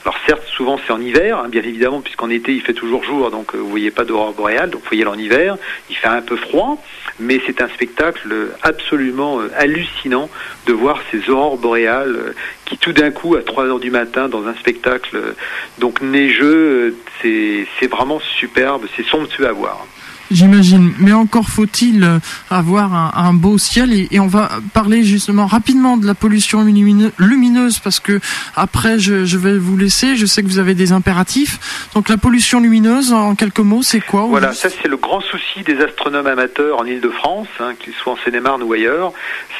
alors certes, souvent c'est en hiver, hein, bien évidemment, puisqu'en été il fait toujours jour, donc vous voyez pas d'aurore boréale, donc vous voyez en hiver. Il fait un peu froid, mais c'est un spectacle absolument hallucinant de voir ces aurores boréales qui tout d'un coup, à 3 heures du matin, dans un spectacle donc neigeux, c'est vraiment superbe, c'est somptueux à voir. J'imagine. Mais encore faut-il euh, avoir un, beau ciel et, on va parler justement rapidement de la pollution lumineuse parce que après je, vais vous laisser. Je sais que vous avez des impératifs. Donc la pollution lumineuse, en quelques mots, c'est quoi Voilà, ça c'est le grand souci des astronomes amateurs en Ile-de-France, hein, qu'ils soient en Seine-et-Marne ou ailleurs,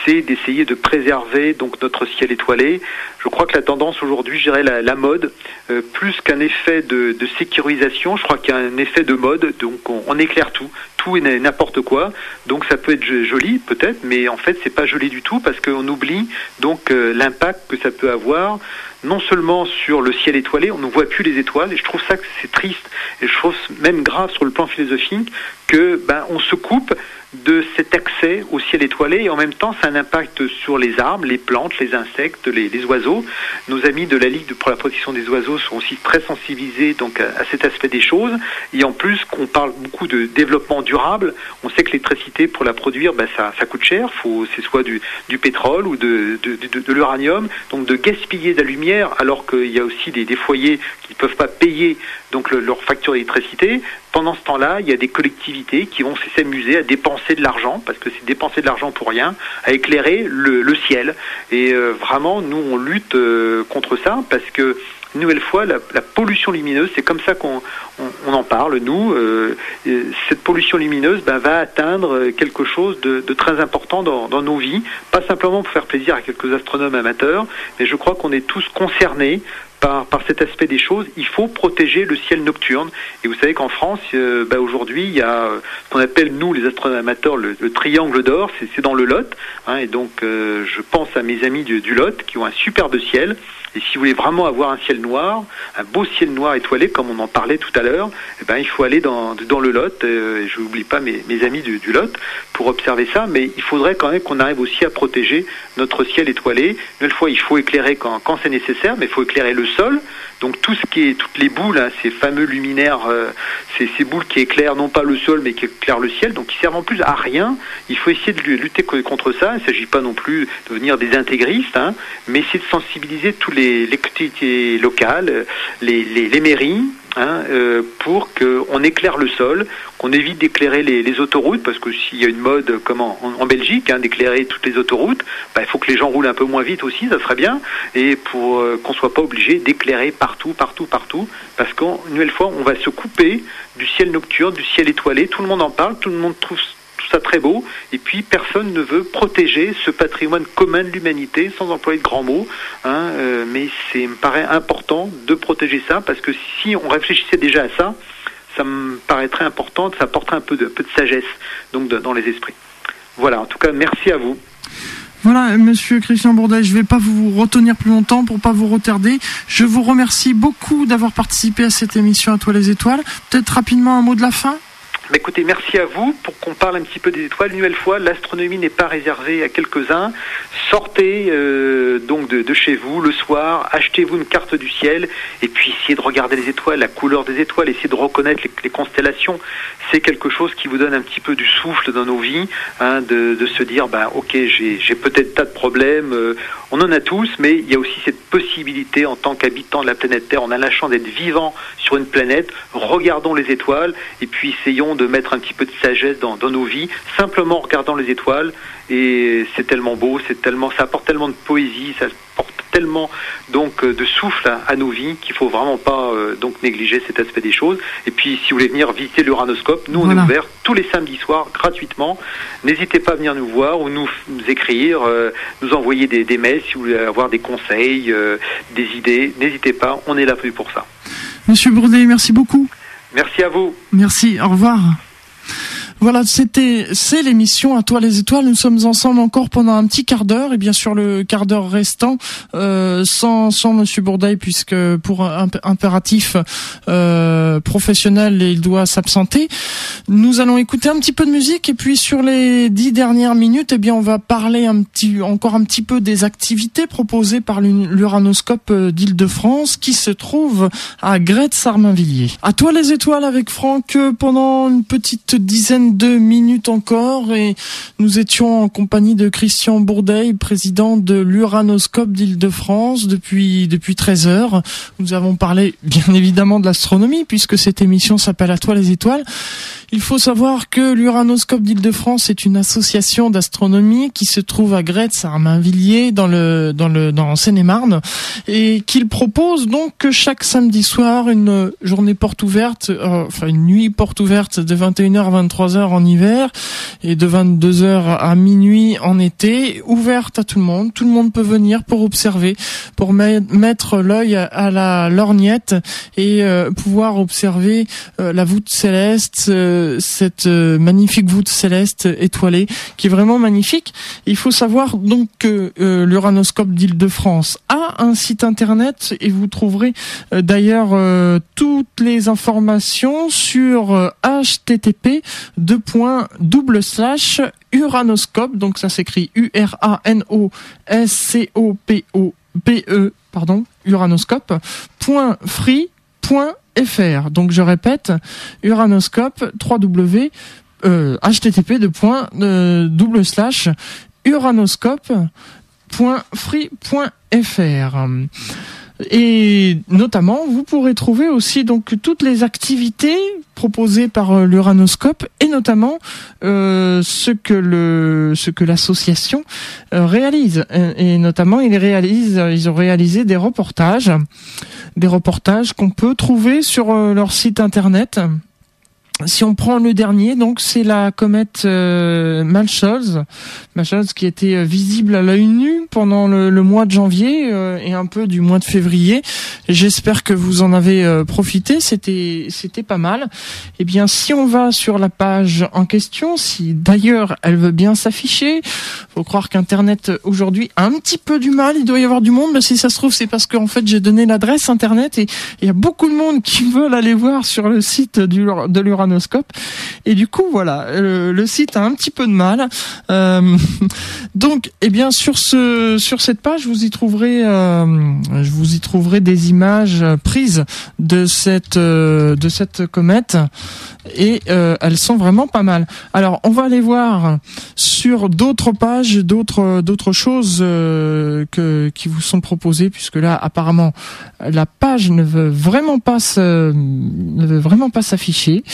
c'est d'essayer de préserver donc notre ciel étoilé. Je crois que la tendance aujourd'hui, je dirais la, mode, euh, plus qu'un effet de, sécurisation, je crois qu'il y a un effet de mode. Donc on, éclaire tout, tout et n'importe quoi. Donc ça peut être joli peut-être, mais en fait c'est pas joli du tout parce qu'on oublie donc euh, l'impact que ça peut avoir non seulement sur le ciel étoilé, on ne voit plus les étoiles, et je trouve ça que c'est triste, et je trouve même grave sur le plan philosophique que ben on se coupe de cet accès au ciel étoilé et en même temps ça un impact sur les arbres, les plantes, les insectes, les, oiseaux. Nos amis de la Ligue pour la protection des oiseaux sont aussi très sensibilisés à, cet aspect des choses. Et en plus qu'on parle beaucoup de développement durable, on sait que l'électricité pour la produire ben, ça, ça coûte cher, c'est soit du, pétrole ou de, l'uranium, donc de gaspiller de la lumière alors qu'il y a aussi des, des foyers qui ne peuvent pas payer donc leur facture d'électricité. Pendant ce temps-là, il y a des collectivités qui vont s'amuser à dépenser de l'argent, parce que c'est dépenser de l'argent pour rien, à éclairer le, ciel. Et euh, vraiment, nous, on lutte euh, contre ça, parce que une nouvelle fois, la, pollution lumineuse, c'est comme ça qu'on on, en parle, nous. Euh, cette pollution lumineuse ben, va atteindre quelque chose de, très important dans, nos vies, pas simplement pour faire plaisir à quelques astronomes amateurs, mais je crois qu'on est tous concernés par, cet aspect des choses, il faut protéger le ciel nocturne. Et vous savez qu'en France, euh, bah, aujourd'hui, il y a euh, ce qu'on appelle, nous, les astronomes amateurs, le, triangle d'or, c'est dans le Lot. Hein, et donc, euh, je pense à mes amis du, du Lot qui ont un superbe ciel. Et si vous voulez vraiment avoir un ciel noir, un beau ciel noir étoilé, comme on en parlait tout à l'heure, eh ben, il faut aller dans, le Lot. Euh, je n'oublie pas mes, amis du, Lot pour observer ça, mais il faudrait quand même qu'on arrive aussi à protéger notre ciel étoilé. Une fois, il faut éclairer quand c'est nécessaire, mais il faut éclairer le sol. Donc tout ce qui est toutes les boules, hein, ces fameux luminaires, euh, ces, boules qui éclairent non pas le sol mais qui éclairent le ciel, donc qui servent en plus à rien. Il faut essayer de lutter contre ça. Il ne s'agit pas non plus de devenir des intégristes, hein, mais essayer de sensibiliser tous les les, locales, les, les, mairies, hein, euh, pour qu'on éclaire le sol, qu'on évite d'éclairer les, autoroutes, parce que s'il y a une mode comme en, Belgique, hein, d'éclairer toutes les autoroutes, bah, il faut que les gens roulent un peu moins vite aussi, ça serait bien, et pour euh, qu'on soit pas obligé d'éclairer partout, partout, partout, parce qu'une nouvelle fois, on va se couper du ciel nocturne, du ciel étoilé, tout le monde en parle, tout le monde trouve ça très beau, et puis personne ne veut protéger ce patrimoine commun de l'humanité, sans employer de grands mots, hein, euh, mais c'est me paraît important de protéger ça, parce que si on réfléchissait déjà à ça, ça me paraîtrait important, ça apporterait un peu de, peu de sagesse donc dans les esprits. Voilà, en tout cas, merci à vous. Voilà, monsieur Christian Bourdet, je ne vais pas vous retenir plus longtemps pour pas vous retarder. Je vous remercie beaucoup d'avoir participé à cette émission à toi les étoiles. Peut-être rapidement un mot de la fin? Écoutez, merci à vous pour qu'on parle un petit peu des étoiles. Une nouvelle fois, l'astronomie n'est pas réservée à quelques-uns. Sortez euh, donc de, chez vous le soir, achetez-vous une carte du ciel et puis essayez de regarder les étoiles, la couleur des étoiles, essayez de reconnaître les, constellations. C'est quelque chose qui vous donne un petit peu du souffle dans nos vies, hein, de, se dire, ben ok, j'ai peut-être tas de problèmes, euh, on en a tous, mais il y a aussi cette possibilité en tant qu'habitant de la planète Terre, on a la chance d'être vivant sur une planète, regardons les étoiles et puis essayons de mettre un petit peu de sagesse dans, nos vies, simplement en regardant les étoiles. Et c'est tellement beau, c'est tellement, ça apporte tellement de poésie, ça apporte tellement donc euh, de souffle à, nos vies qu'il faut vraiment pas euh, donc négliger cet aspect des choses. Et puis si vous voulez venir visiter l'Uranoscope, nous on est ouvert tous les samedis soirs gratuitement. N'hésitez pas à venir nous voir ou nous, écrire, euh, nous envoyer des, des, mails si vous voulez avoir des conseils, des idées. N'hésitez pas, on est là pour ça. Monsieur Bourdet, merci beaucoup. Merci à vous. Merci, au revoir. Voilà, c'était c'est l'émission à toi les étoiles. Nous sommes ensemble encore pendant un petit quart d'heure et bien sûr le quart d'heure restant euh, sans sans Monsieur Bourdaille puisque pour un impératif euh, professionnel il doit s'absenter. Nous allons écouter un petit peu de musique et puis sur les dix dernières minutes, eh bien on va parler un petit encore un petit peu des activités proposées par l'Uranoscope euh, d'Île-de-France qui se trouve à Grette-Sarmainvilliers. À toi les étoiles avec Franck pendant une petite dizaine deux minutes encore et nous étions en compagnie de Christian Bourdeil, président de l'Uranoscope d'Île-de-France depuis depuis 13 heures. Nous avons parlé bien évidemment de l'astronomie puisque cette émission s'appelle À toi les étoiles. Il faut savoir que l'Uranoscope d'Île-de-France est une association d'astronomie qui se trouve à Gretz, à Armainvilliers, dans le dans le dans Seine-et-Marne, et qu'il propose donc chaque samedi soir une journée porte ouverte, euh, enfin une nuit porte ouverte de 21h à 23h en hiver et de 22h à minuit en été, ouverte à tout le monde. Tout le monde peut venir pour observer, pour mettre l'œil à la lorgnette et euh, pouvoir observer euh, la voûte céleste cette euh, magnifique voûte céleste étoilée qui est vraiment magnifique. Il faut savoir donc que l'Uranoscope d'Île-de-France a un site internet et vous trouverez d'ailleurs toutes les informations sur http double slash uranoscope donc ça s'écrit U R A N O S C O P O P E pardon uranoscope.free.fr fr. Donc je répète, Uranoscope 3W euh, http de point euh, double slash uranoscope.free.fr. Et notamment, vous pourrez trouver aussi donc toutes les activités proposées par euh, l'Uranoscope et notamment euh, ce que le ce que l'association euh, réalise. Et notamment, ils réalisent, ils ont réalisé des reportages des reportages qu'on peut trouver sur euh, leur site internet. Si on prend le dernier, donc c'est la comète euh, Malchoz, qui était euh, visible à l'œil nu pendant le, mois de janvier euh, et un peu du mois de février. J'espère que vous en avez profité, c'était c'était pas mal. Eh bien, si on va sur la page en question, si d'ailleurs elle veut bien s'afficher, faut croire qu'Internet aujourd'hui a un petit peu du mal. Il doit y avoir du monde, mais si ça se trouve, c'est parce qu'en fait j'ai donné l'adresse Internet et il y a beaucoup de monde qui veulent aller voir sur le site du, de l'Uran et du coup, voilà, le, site a un petit peu de mal. Euh, [LAUGHS] donc, eh bien, sur ce, sur cette page, vous y trouverez, euh, je vous y trouverez des images prises de cette, euh, de cette comète et euh, elles sont vraiment pas mal. Alors on va aller voir sur d'autres pages, d'autres d'autres choses euh, que qui vous sont proposées puisque là apparemment la page ne veut vraiment pas se, ne veut vraiment pas s'afficher.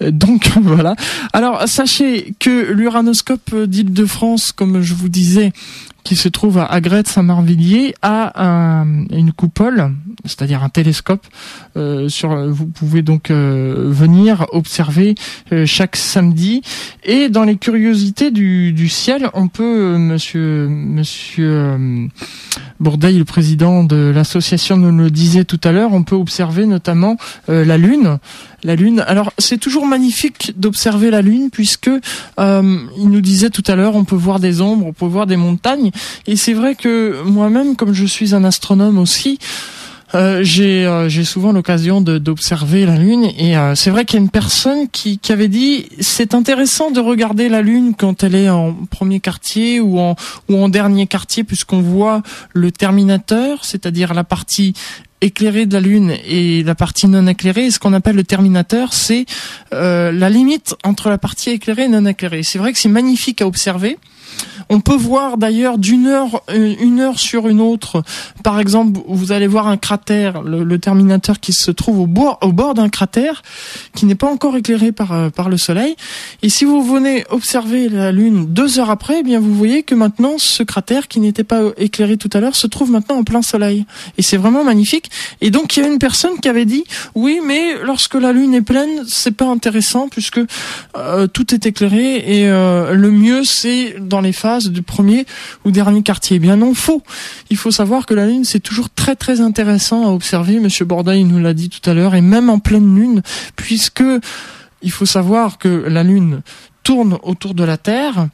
Donc [LAUGHS] voilà. Alors sachez que l'Uranoscope d'Île-de-France, comme je vous disais, qui se trouve à Agrette Saint-Marvilliers a une coupole, c'est-à-dire un télescope. Euh, sur, vous pouvez donc euh, venir observer euh, chaque samedi. Et dans les curiosités du, du ciel, on peut, Monsieur Monsieur Bourdeil, le président de l'association, nous le disait tout à l'heure, on peut observer notamment la Lune la Lune. Alors c'est toujours magnifique d'observer la Lune puisque euh, il nous disait tout à l'heure, on peut voir des ombres, on peut voir des montagnes. Et c'est vrai que moi-même, comme je suis un astronome aussi, euh, j'ai euh, souvent l'occasion d'observer la lune et c'est vrai qu'il y a une personne qui, qui avait dit c'est intéressant de regarder la lune quand elle est en premier quartier ou en ou en dernier quartier puisqu'on voit le terminateur, c'est-à-dire la partie éclairée de la Lune et la partie non éclairée, ce qu'on appelle le terminateur, c'est euh, la limite entre la partie éclairée et non éclairée. C'est vrai que c'est magnifique à observer. On peut voir d'ailleurs d'une heure, euh, une heure sur une autre. Par exemple, vous allez voir un cratère, le, Terminateur qui se trouve au bord, au bord d'un cratère qui n'est pas encore éclairé par euh, par le Soleil. Et si vous venez observer la Lune deux heures après, eh bien vous voyez que maintenant ce cratère qui n'était pas éclairé tout à l'heure se trouve maintenant en plein Soleil. Et c'est vraiment magnifique. Et donc il y a une personne qui avait dit oui, mais lorsque la Lune est pleine, c'est pas intéressant puisque euh, tout est éclairé et le mieux c'est dans les phases du premier ou dernier quartier. Eh bien non, faux. Il faut savoir que la Lune, c'est toujours très très intéressant à observer. Monsieur Bordaille nous l'a dit tout à l'heure, et même en pleine Lune, puisque il faut savoir que la Lune tourne autour de la Terre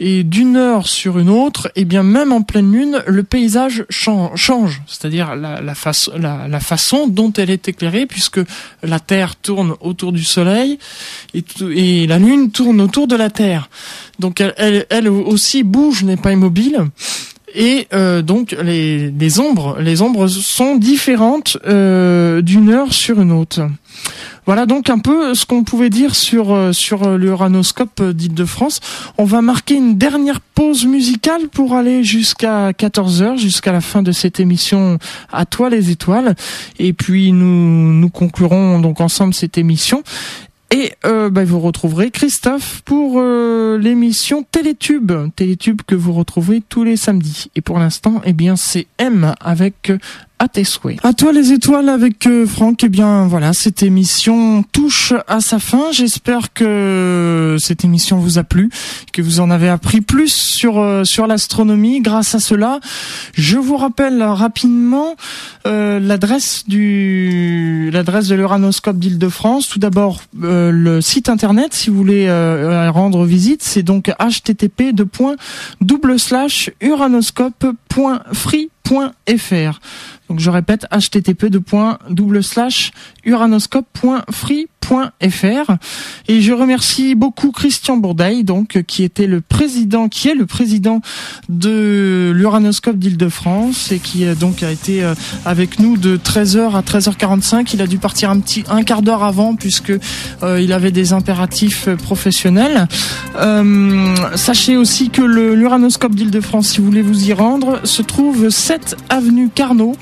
et d'une heure sur une autre, et eh bien même en pleine lune, le paysage change, c'est-à-dire la, la, la, façon dont elle est éclairée, puisque la Terre tourne autour du Soleil et, et la Lune tourne autour de la Terre. Donc elle, elle, aussi bouge, n'est pas immobile. Et euh, donc les, les, ombres, les ombres sont différentes euh, d'une heure sur une autre. Voilà donc un peu ce qu'on pouvait dire sur euh, euh, l'Uranoscope d'Île-de-France. On va marquer une dernière pause musicale pour aller jusqu'à 14h, jusqu'à la fin de cette émission À toi les étoiles. Et puis nous conclurons donc ensemble cette émission. Et euh, bah, vous retrouverez Christophe pour euh, l'émission Télétube, Télétube que vous retrouverez tous les samedis. Et pour l'instant, eh bien, c'est M avec à tes souhaits. À toi les étoiles avec euh, Franck. Eh bien voilà, cette émission touche à sa fin. J'espère que cette émission vous a plu, que vous en avez appris plus sur euh, sur l'astronomie grâce à cela. Je vous rappelle rapidement euh, l'adresse du l'adresse de l'Uranoscope d'Île-de-France. Tout d'abord le site internet si vous voulez rendre visite, c'est donc http Donc je répète http uranoscope.free.fr et je remercie beaucoup Christian Bourdaille donc qui était le président qui est le président de l'Uranoscope d'Île-de-France et qui euh, donc a été euh, avec nous de 13h à 13h45, il a dû partir un petit un quart d'heure avant puisque euh, il avait des impératifs professionnels. sachez aussi que l'Uranoscope d'Île-de-France si vous voulez vous y rendre se trouve 7 avenue Carnot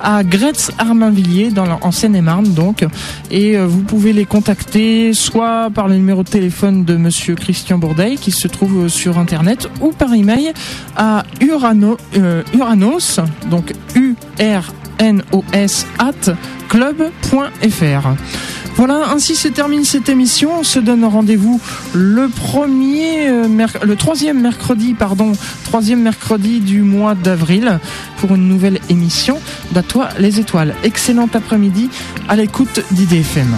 à Gretz-Armainvilliers, en Seine-et-Marne donc. Et vous pouvez les contacter soit par le numéro de téléphone de Monsieur Christian Bourdeil qui se trouve sur internet ou par email à euh, Uranos, donc U-R-N-O-S at club.fr. Voilà, ainsi se termine cette émission. On se donne rendez-vous le premier, euh, le troisième mercredi, pardon, troisième mercredi du mois d'avril pour une nouvelle émission d'À les étoiles. Excellent après-midi à l'écoute d'IDFM.